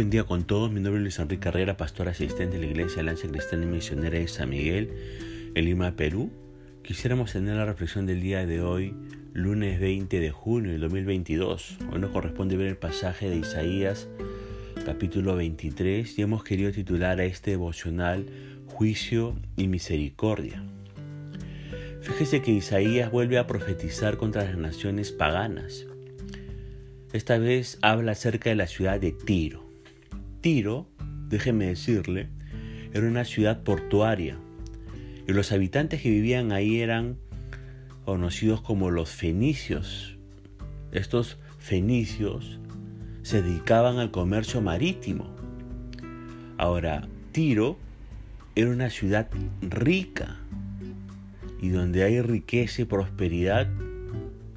buen día con todos. Mi nombre es Luis Enrique Carrera, pastor asistente de la Iglesia Lanza Cristiana y Misionera de San Miguel, en Lima, Perú. Quisiéramos tener la reflexión del día de hoy, lunes 20 de junio del 2022. Hoy nos corresponde ver el pasaje de Isaías, capítulo 23, y hemos querido titular a este devocional Juicio y Misericordia. Fíjese que Isaías vuelve a profetizar contra las naciones paganas esta vez habla acerca de la ciudad de Tiro. Tiro, déjeme decirle, era una ciudad portuaria y los habitantes que vivían ahí eran conocidos como los fenicios. Estos fenicios se dedicaban al comercio marítimo. Ahora, Tiro era una ciudad rica y donde hay riqueza y prosperidad,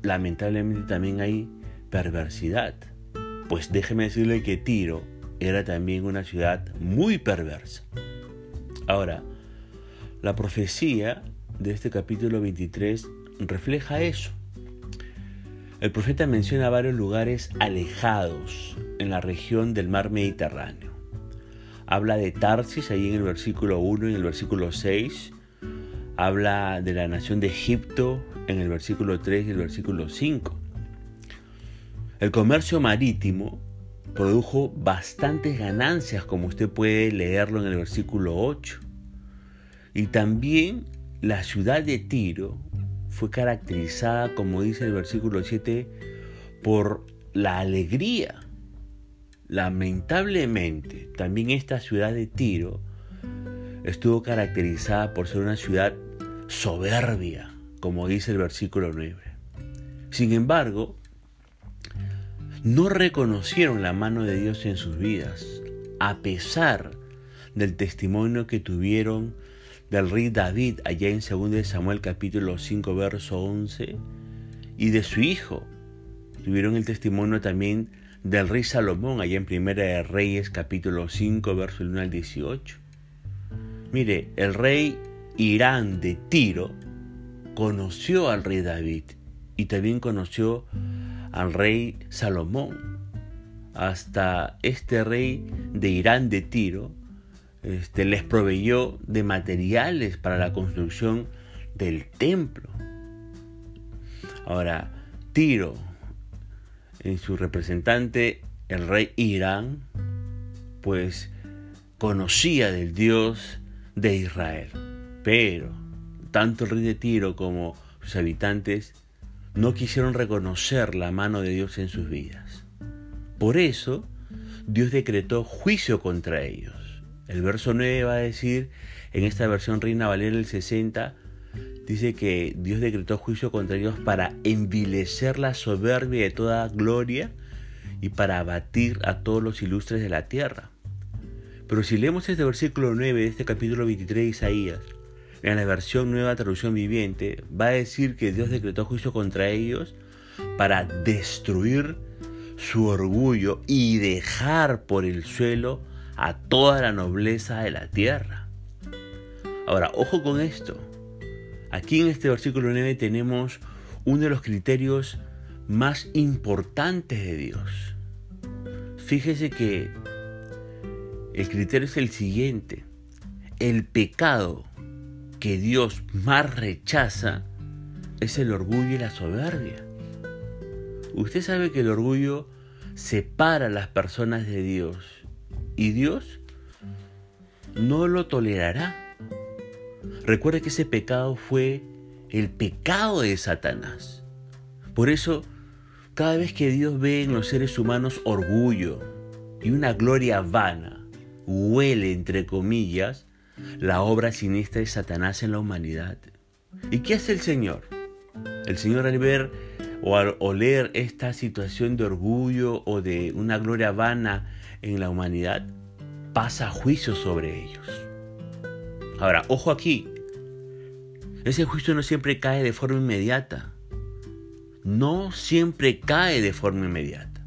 lamentablemente también hay perversidad. Pues déjeme decirle que Tiro era también una ciudad muy perversa. Ahora, la profecía de este capítulo 23 refleja eso. El profeta menciona varios lugares alejados en la región del mar Mediterráneo. Habla de Tarsis ahí en el versículo 1 y en el versículo 6. Habla de la nación de Egipto en el versículo 3 y el versículo 5. El comercio marítimo produjo bastantes ganancias, como usted puede leerlo en el versículo 8. Y también la ciudad de Tiro fue caracterizada, como dice el versículo 7, por la alegría. Lamentablemente, también esta ciudad de Tiro estuvo caracterizada por ser una ciudad soberbia, como dice el versículo 9. Sin embargo, no reconocieron la mano de Dios en sus vidas, a pesar del testimonio que tuvieron del rey David allá en 2 Samuel capítulo 5 verso 11 y de su hijo. Tuvieron el testimonio también del rey Salomón allá en Primera de Reyes capítulo 5 verso 1 al 18. Mire, el rey Irán de Tiro conoció al rey David y también conoció al rey Salomón, hasta este rey de Irán de Tiro, este, les proveyó de materiales para la construcción del templo. Ahora, Tiro, en su representante, el rey Irán, pues conocía del Dios de Israel. Pero tanto el rey de Tiro como sus habitantes no quisieron reconocer la mano de Dios en sus vidas. Por eso, Dios decretó juicio contra ellos. El verso 9 va a decir, en esta versión Reina Valera el 60, dice que Dios decretó juicio contra ellos para envilecer la soberbia de toda gloria y para abatir a todos los ilustres de la tierra. Pero si leemos este versículo 9 de este capítulo 23 de Isaías, en la versión nueva traducción viviente, va a decir que Dios decretó juicio contra ellos para destruir su orgullo y dejar por el suelo a toda la nobleza de la tierra. Ahora, ojo con esto. Aquí en este versículo 9 tenemos uno de los criterios más importantes de Dios. Fíjese que el criterio es el siguiente. El pecado que Dios más rechaza es el orgullo y la soberbia. Usted sabe que el orgullo separa a las personas de Dios y Dios no lo tolerará. Recuerde que ese pecado fue el pecado de Satanás. Por eso, cada vez que Dios ve en los seres humanos orgullo y una gloria vana, huele entre comillas, la obra siniestra de Satanás en la humanidad. ¿Y qué hace el Señor? El Señor al ver o al oler esta situación de orgullo o de una gloria vana en la humanidad, pasa juicio sobre ellos. Ahora, ojo aquí, ese juicio no siempre cae de forma inmediata. No siempre cae de forma inmediata.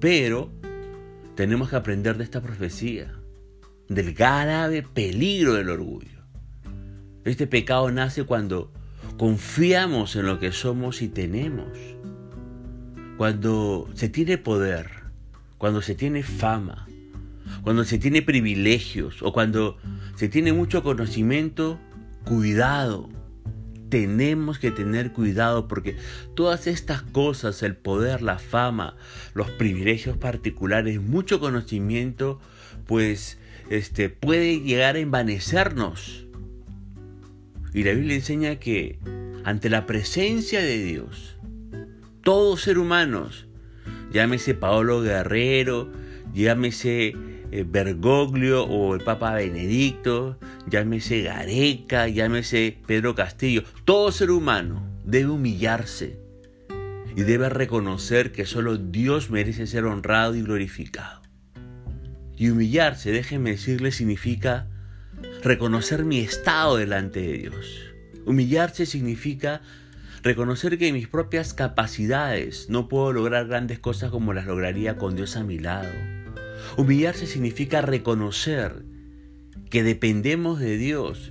Pero tenemos que aprender de esta profecía del grave peligro del orgullo. Este pecado nace cuando confiamos en lo que somos y tenemos. Cuando se tiene poder, cuando se tiene fama, cuando se tiene privilegios o cuando se tiene mucho conocimiento, cuidado. Tenemos que tener cuidado porque todas estas cosas, el poder, la fama, los privilegios particulares, mucho conocimiento, pues este puede llegar a envanecernos. Y la Biblia enseña que ante la presencia de Dios, todo ser humano, llámese Paolo Guerrero, llámese eh, Bergoglio o el Papa Benedicto, llámese Gareca, llámese Pedro Castillo, todo ser humano debe humillarse y debe reconocer que solo Dios merece ser honrado y glorificado. Y humillarse, déjenme decirle, significa reconocer mi estado delante de Dios. Humillarse significa reconocer que mis propias capacidades no puedo lograr grandes cosas como las lograría con Dios a mi lado Humillarse significa reconocer que dependemos de Dios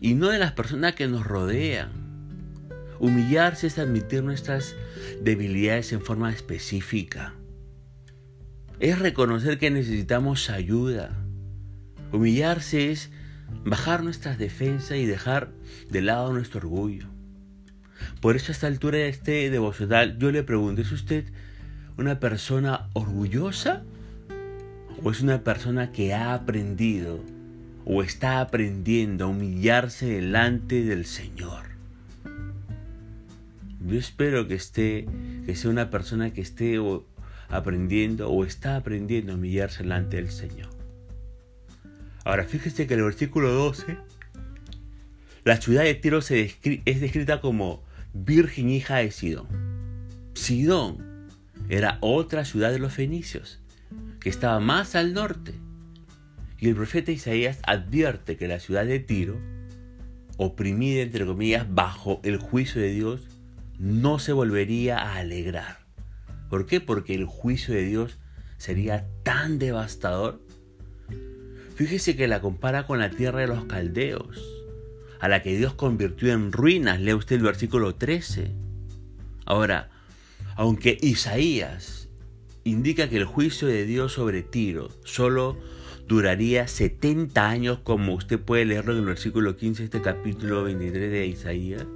y no de las personas que nos rodean. Humillarse es admitir nuestras debilidades en forma específica. Es reconocer que necesitamos ayuda. Humillarse es bajar nuestras defensas y dejar de lado nuestro orgullo. Por eso a esta altura de este devocional yo le pregunto, ¿es usted una persona orgullosa o es una persona que ha aprendido o está aprendiendo a humillarse delante del Señor. Yo espero que esté, que sea una persona que esté aprendiendo o está aprendiendo a humillarse delante del Señor. Ahora fíjese que en el versículo 12, la ciudad de Tiro es descrita como virgen hija de Sidón. Sidón era otra ciudad de los fenicios que estaba más al norte. Y el profeta Isaías advierte que la ciudad de Tiro, oprimida entre comillas bajo el juicio de Dios, no se volvería a alegrar. ¿Por qué? Porque el juicio de Dios sería tan devastador. Fíjese que la compara con la tierra de los caldeos, a la que Dios convirtió en ruinas. Lee usted el versículo 13. Ahora, aunque Isaías indica que el juicio de Dios sobre Tiro solo duraría 70 años, como usted puede leerlo en el versículo 15 de este capítulo 23 de Isaías.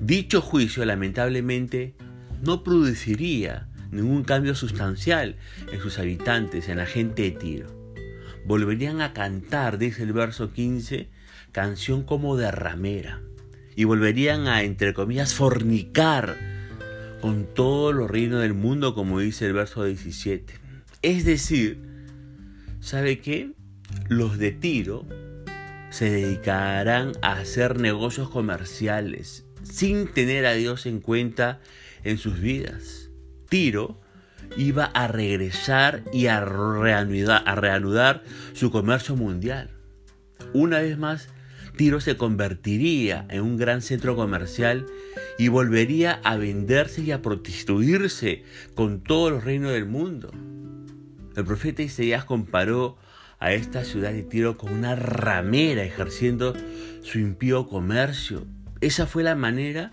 Dicho juicio lamentablemente no produciría ningún cambio sustancial en sus habitantes, en la gente de Tiro. Volverían a cantar, dice el verso 15, canción como de ramera, y volverían a, entre comillas, fornicar con todos los reinos del mundo, como dice el verso 17. Es decir, ¿sabe qué? Los de Tiro se dedicarán a hacer negocios comerciales sin tener a Dios en cuenta en sus vidas. Tiro iba a regresar y a reanudar, su comercio mundial. Una vez más, Tiro se convertiría en un gran centro comercial y volvería a venderse y a prostituirse con todos los reinos del mundo. El profeta Isaías comparó a esta ciudad de Tiro con una ramera ejerciendo su impío comercio. Esa fue la manera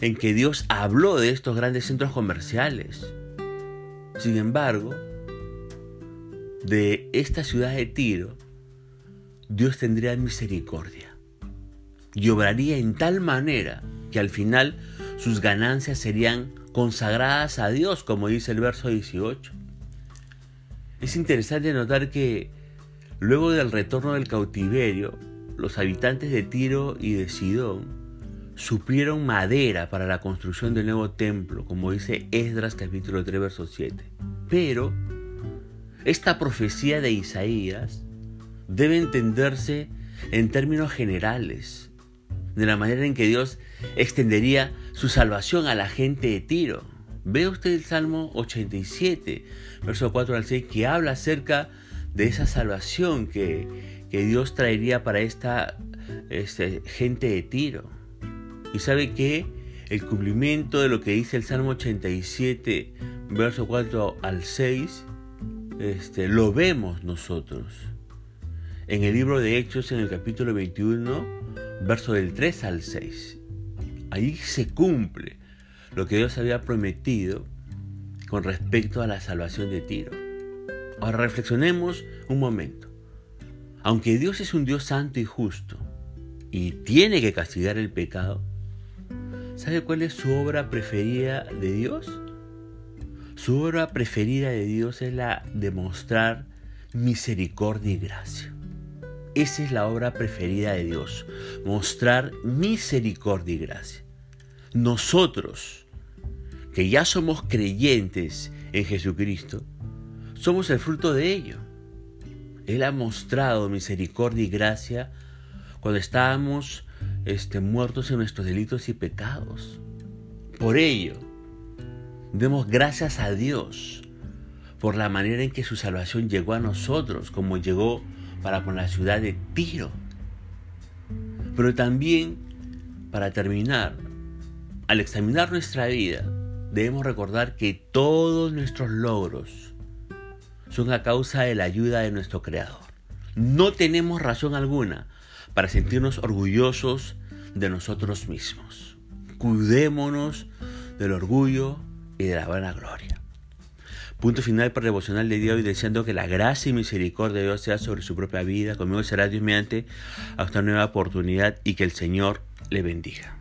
en que Dios habló de estos grandes centros comerciales. Sin embargo, de esta ciudad de Tiro, Dios tendría misericordia y obraría en tal manera que al final sus ganancias serían consagradas a Dios, como dice el verso 18. Es interesante notar que luego del retorno del cautiverio, los habitantes de Tiro y de Sidón supieron madera para la construcción del nuevo templo, como dice Esdras capítulo 3 verso 7. Pero esta profecía de Isaías debe entenderse en términos generales, de la manera en que Dios extendería su salvación a la gente de Tiro. Ve usted el Salmo 87, verso 4 al 6, que habla acerca de esa salvación que, Dios traería para esta este, gente de Tiro. Y sabe que el cumplimiento de lo que dice el Salmo 87, verso 4 al 6, este, lo vemos nosotros. En el libro de Hechos, en el capítulo 21, verso del 3 al 6. Ahí se cumple lo que Dios había prometido con respecto a la salvación de Tiro. Ahora reflexionemos un momento. Aunque Dios es un Dios santo y justo y tiene que castigar el pecado, ¿sabe cuál es su obra preferida de Dios? Su obra preferida de Dios es la de mostrar misericordia y gracia. Esa es la obra preferida de Dios, mostrar misericordia y gracia. Nosotros, que ya somos creyentes en Jesucristo, somos el fruto de ello. Él ha mostrado misericordia y gracia cuando estábamos este, muertos en nuestros delitos y pecados. Por ello, Demos gracias a Dios por la manera en que su salvación llegó a nosotros, como llegó para con la ciudad de Tiro. Pero también, para terminar, al examinar nuestra vida, debemos recordar que todos nuestros logros son a causa de la ayuda de nuestro Creador. No tenemos razón alguna para sentirnos orgullosos de nosotros mismos. Cuidémonos del orgullo y de la buena gloria. Punto final para el devocional de Dios y deseando que la gracia y misericordia de Dios sea sobre su propia vida. Conmigo será Dios mediante hasta una nueva oportunidad y que el Señor le bendiga.